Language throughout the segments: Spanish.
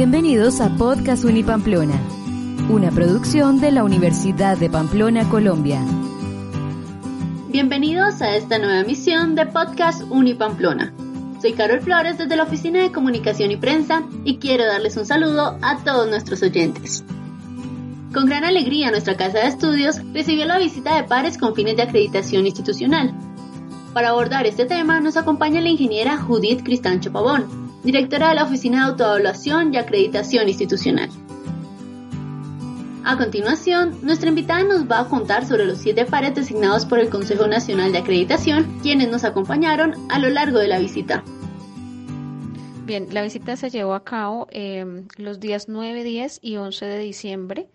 Bienvenidos a Podcast Unipamplona, una producción de la Universidad de Pamplona, Colombia. Bienvenidos a esta nueva emisión de Podcast Unipamplona. Soy Carol Flores desde la Oficina de Comunicación y Prensa y quiero darles un saludo a todos nuestros oyentes. Con gran alegría nuestra casa de estudios recibió la visita de pares con fines de acreditación institucional. Para abordar este tema nos acompaña la ingeniera Judith Cristancho Pavón, directora de la Oficina de Autoevaluación y Acreditación Institucional. A continuación, nuestra invitada nos va a contar sobre los siete pares designados por el Consejo Nacional de Acreditación, quienes nos acompañaron a lo largo de la visita. Bien, la visita se llevó a cabo eh, los días 9, 10 y 11 de diciembre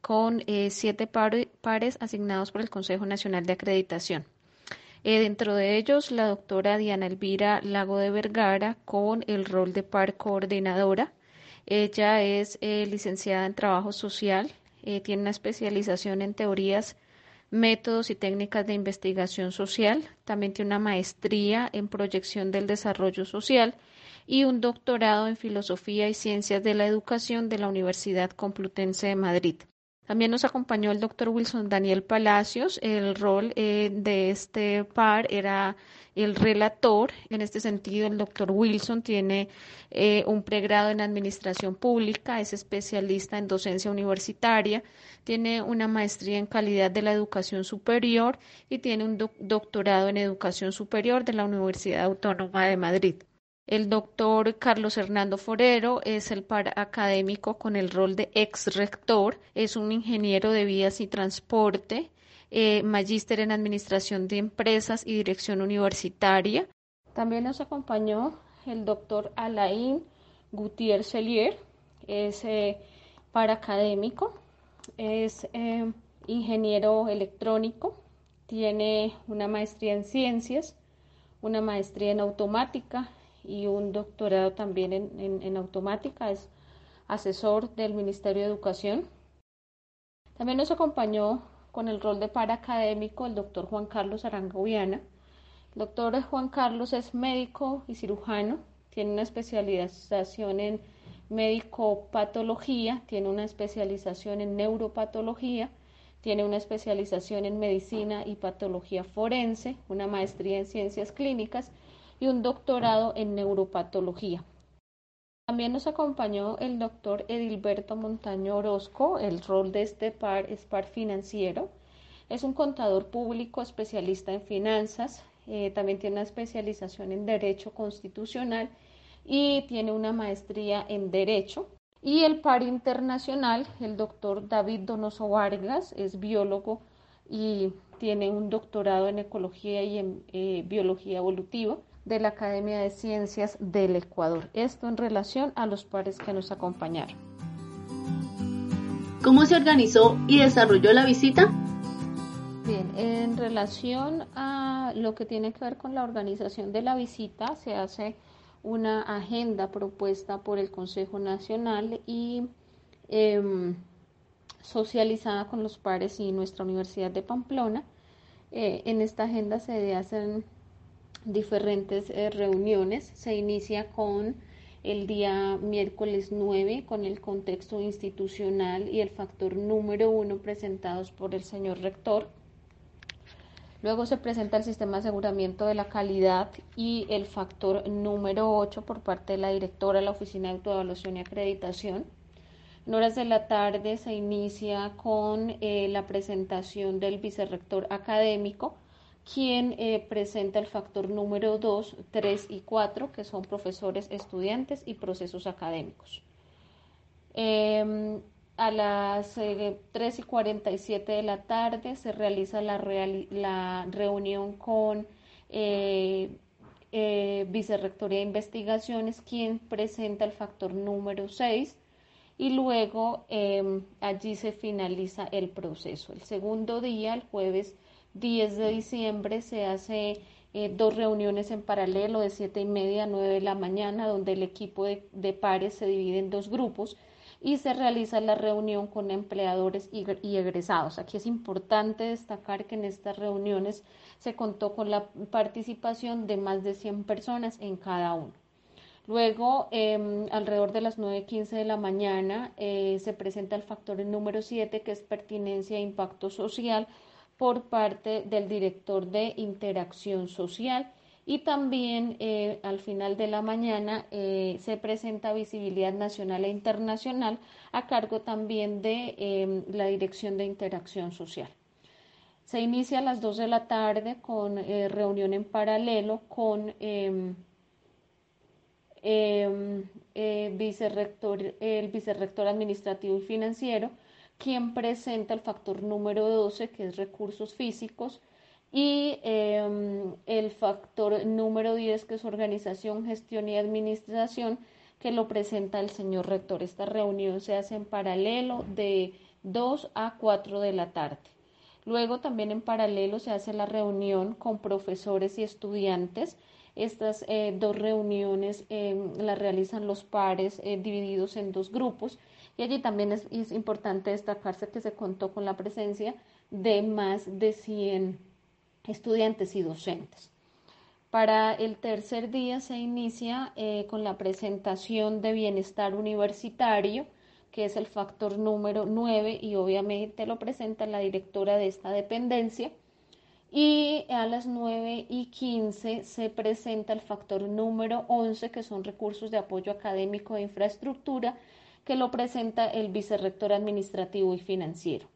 con eh, siete pares asignados por el Consejo Nacional de Acreditación. Eh, dentro de ellos, la doctora Diana Elvira Lago de Vergara con el rol de par coordinadora. Ella es eh, licenciada en trabajo social, eh, tiene una especialización en teorías, métodos y técnicas de investigación social. También tiene una maestría en proyección del desarrollo social y un doctorado en filosofía y ciencias de la educación de la Universidad Complutense de Madrid. También nos acompañó el doctor Wilson Daniel Palacios. El rol eh, de este par era el relator. En este sentido, el doctor Wilson tiene eh, un pregrado en administración pública, es especialista en docencia universitaria, tiene una maestría en calidad de la educación superior y tiene un doctorado en educación superior de la Universidad Autónoma de Madrid. El doctor Carlos Hernando Forero es el académico con el rol de ex rector, es un ingeniero de vías y transporte, eh, magíster en administración de empresas y dirección universitaria. También nos acompañó el doctor Alain Gutiérrez Celier, es eh, par académico, es eh, ingeniero electrónico, tiene una maestría en ciencias, una maestría en automática y un doctorado también en, automática, es asesor del Ministerio de Educación. También nos acompañó con el rol de académico el doctor Juan Carlos Arangoviana. El doctor Juan Carlos es médico y cirujano, tiene una especialización en médico-patología, tiene una especialización en neuropatología, tiene una especialización en medicina y patología forense, una maestría en ciencias clínicas y un doctorado en neuropatología. También nos acompañó el doctor Edilberto Montaño Orozco. El rol de este par es par financiero. Es un contador público especialista en finanzas. Eh, también tiene una especialización en Derecho Constitucional y tiene una maestría en Derecho. Y el par internacional, el doctor David Donoso Vargas, es biólogo y tiene un doctorado en Ecología y en eh, Biología Evolutiva de la Academia de Ciencias del Ecuador. Esto en relación a los pares que nos acompañaron. ¿Cómo se organizó y desarrolló la visita? Bien, en relación a lo que tiene que ver con la organización de la visita, se hace una agenda propuesta por el Consejo Nacional y em, socializada con los pares y nuestra Universidad de Pamplona. Eh, en esta agenda se hacen diferentes eh, reuniones. Se inicia con el día miércoles 9 con el contexto institucional y el factor número uno presentados por el señor rector. Luego se presenta el sistema de aseguramiento de la calidad y el factor número 8 por parte de la directora de la Oficina de Autoevaluación y Acreditación. En horas de la tarde se inicia con eh, la presentación del vicerrector académico, quien eh, presenta el factor número 2, 3 y 4, que son profesores, estudiantes y procesos académicos. Em, a las 3 eh, y 47 de la tarde se realiza la, la reunión con eh, eh, Vicerrectoría de Investigaciones, quien presenta el factor número 6 y luego em, allí se finaliza el proceso. El segundo día, el jueves 10 de diciembre, se hace eh, dos reuniones en paralelo de 7 y media a 9 de la mañana, donde el equipo de, pares se divide en dos grupos y se realiza la reunión con empleadores y, egresados. Aquí es importante destacar que en estas reuniones se contó con la participación de más de 100 personas en cada uno. Luego, em, alrededor de las 9.15 de la mañana, eh, se presenta el factor número 7, que es pertinencia e impacto social, por parte del director de interacción social. Y también eh, al final de la mañana eh, se presenta visibilidad nacional e internacional a cargo también de em, la dirección de interacción social. Se inicia a las 2 de la tarde con reunión en paralelo con em, Em, eh, el vicerrector administrativo y financiero, quien presenta el factor número 12, que es recursos físicos, y em, el factor número 10, que es organización, gestión y administración, que lo presenta el señor rector. Esta reunión se hace en paralelo de 2 a 4 de la tarde. Luego también en paralelo se hace la reunión con profesores y estudiantes estas eh, dos reuniones eh, las realizan los pares eh, divididos en dos grupos y allí también es, es, importante destacarse que se contó con la presencia de más de 100 estudiantes y docentes. Para el tercer día se inicia con la presentación de bienestar universitario, que es el factor número 9 y obviamente lo presenta la directora de esta dependencia y a las 9 y 15 se presenta el factor número 11, que son recursos de apoyo académico e infraestructura, que lo presenta el vicerrector administrativo y financiero.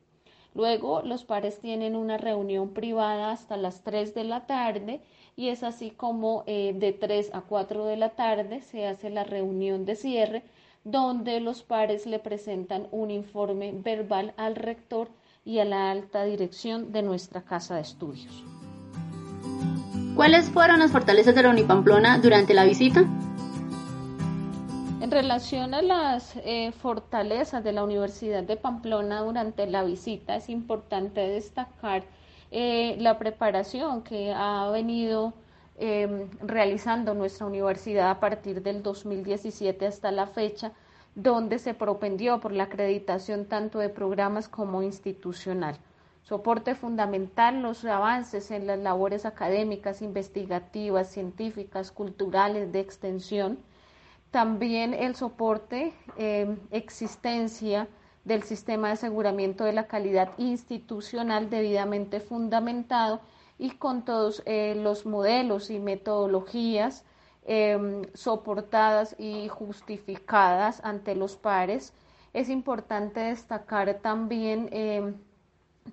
Luego los pares tienen una reunión privada hasta las 3 de la tarde y es así como eh, de 3 a 4 de la tarde se hace la reunión de cierre donde los pares le presentan un informe verbal al rector y a la alta dirección de nuestra casa de estudios. ¿Cuáles fueron las fortalezas de la Unipamplona durante la visita? En relación a las eh, fortalezas de la Universidad de Pamplona durante la visita, es importante destacar eh, la preparación que ha venido em, realizando nuestra universidad a partir del 2017 hasta la fecha donde se propendió por la acreditación tanto de programas como institucional. Soporte fundamental los avances en las labores académicas, investigativas, científicas, culturales, de extensión. También el soporte, eh, existencia del sistema de aseguramiento de la calidad institucional debidamente fundamentado y con todos eh, los modelos y metodologías Em, soportadas y justificadas ante los pares. Es importante destacar también em,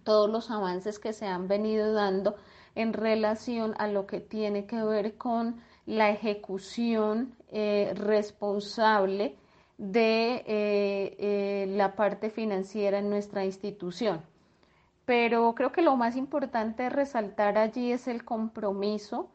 todos los avances que se han venido dando en relación a lo que tiene que ver con la ejecución eh, responsable de eh, eh, la parte financiera en nuestra institución. Pero creo que lo más importante resaltar allí es el compromiso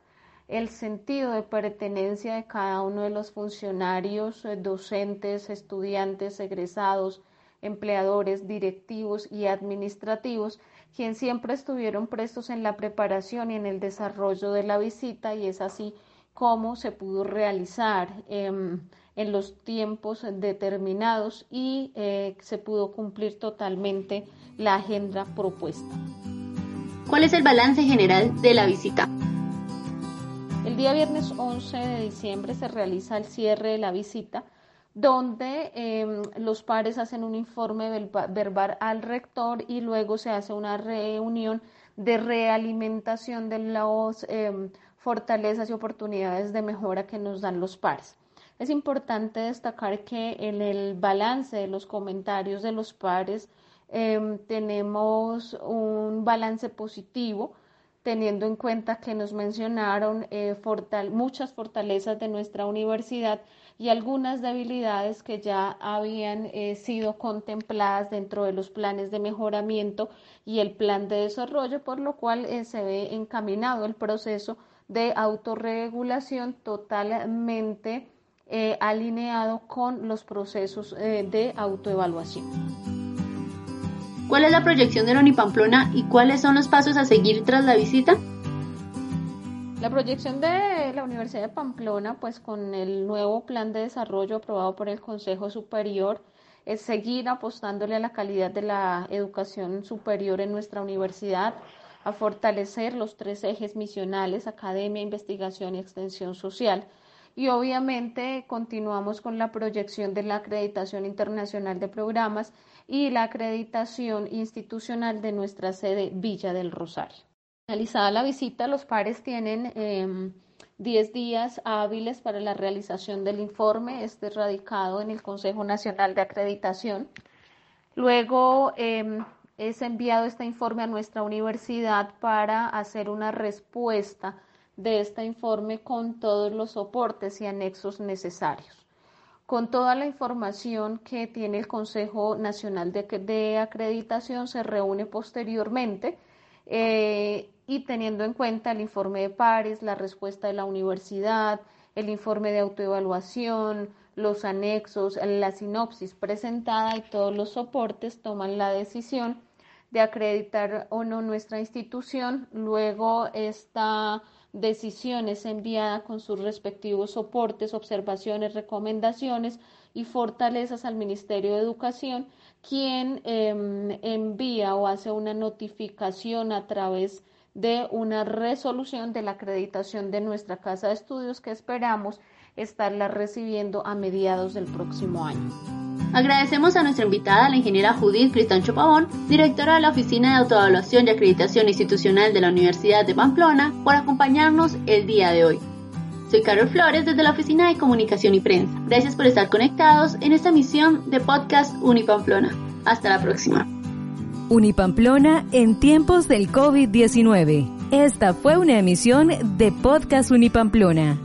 el sentido de pertenencia de cada uno de los funcionarios, eh, docentes, estudiantes, egresados, empleadores, directivos y administrativos, quien siempre estuvieron prestos en la preparación y en el desarrollo de la visita y es así como se pudo realizar em, en los tiempos determinados y eh, se pudo cumplir totalmente la agenda propuesta. ¿Cuál es el balance general de la visita? El día viernes 11 de diciembre se realiza el cierre de la visita, donde em, los pares hacen un informe verbal al rector y luego se hace una reunión de realimentación de las em, fortalezas y oportunidades de mejora que nos dan los pares. Es importante destacar que en el balance de los comentarios de los pares em, tenemos un balance positivo teniendo en cuenta que nos mencionaron eh, muchas fortalezas de nuestra universidad y algunas debilidades que ya habían eh, sido contempladas dentro de los planes de mejoramiento y el plan de desarrollo, por lo cual eh, se ve encaminado el proceso de autorregulación totalmente alineado con los procesos de autoevaluación. ¿Cuál es la proyección de la Unipamplona y cuáles son los pasos a seguir tras la visita? La proyección de la Universidad de Pamplona, pues con el nuevo plan de desarrollo aprobado por el Consejo Superior, es seguir apostándole a la calidad de la educación superior en nuestra universidad, a fortalecer los tres ejes misionales, academia, investigación y extensión social. Y obviamente continuamos con la proyección de la acreditación internacional de programas y la acreditación institucional de nuestra sede Villa del Rosario. Finalizada la visita, los pares tienen eh, 10 días hábiles para la realización del informe, este radicado en el Consejo Nacional de Acreditación. Luego em, es enviado este informe a nuestra universidad para hacer una respuesta de este informe con todos los soportes y anexos necesarios. Con toda la información que tiene el Consejo Nacional de, Acreditación se reúne posteriormente eh, y teniendo en cuenta el informe de pares, la respuesta de la universidad, el informe de autoevaluación, los anexos, la sinopsis presentada y todos los soportes toman la decisión de acreditar o no nuestra institución. Luego esta decisión es enviada con sus respectivos soportes, observaciones, recomendaciones y fortalezas al Ministerio de Educación, quien em, envía o hace una notificación a través de una resolución de la acreditación de nuestra casa de estudios que esperamos estarla recibiendo a mediados del próximo año. Agradecemos a nuestra invitada, la ingeniera Judith Cristancho Pavón, directora de la Oficina de Autoevaluación y Acreditación Institucional de la Universidad de Pamplona, por acompañarnos el día de hoy. Soy Carol Flores desde la Oficina de Comunicación y Prensa. Gracias por estar conectados en esta misión de podcast Unipamplona. Hasta la próxima. Unipamplona en tiempos del COVID-19. Esta fue una emisión de Podcast Unipamplona.